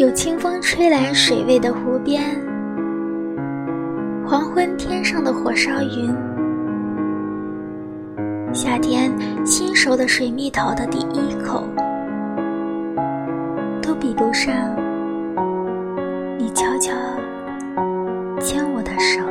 有清风吹来水味的湖边，黄昏天上的火烧云，夏天新熟的水蜜桃的第一口，都比不上你悄悄牵我的手。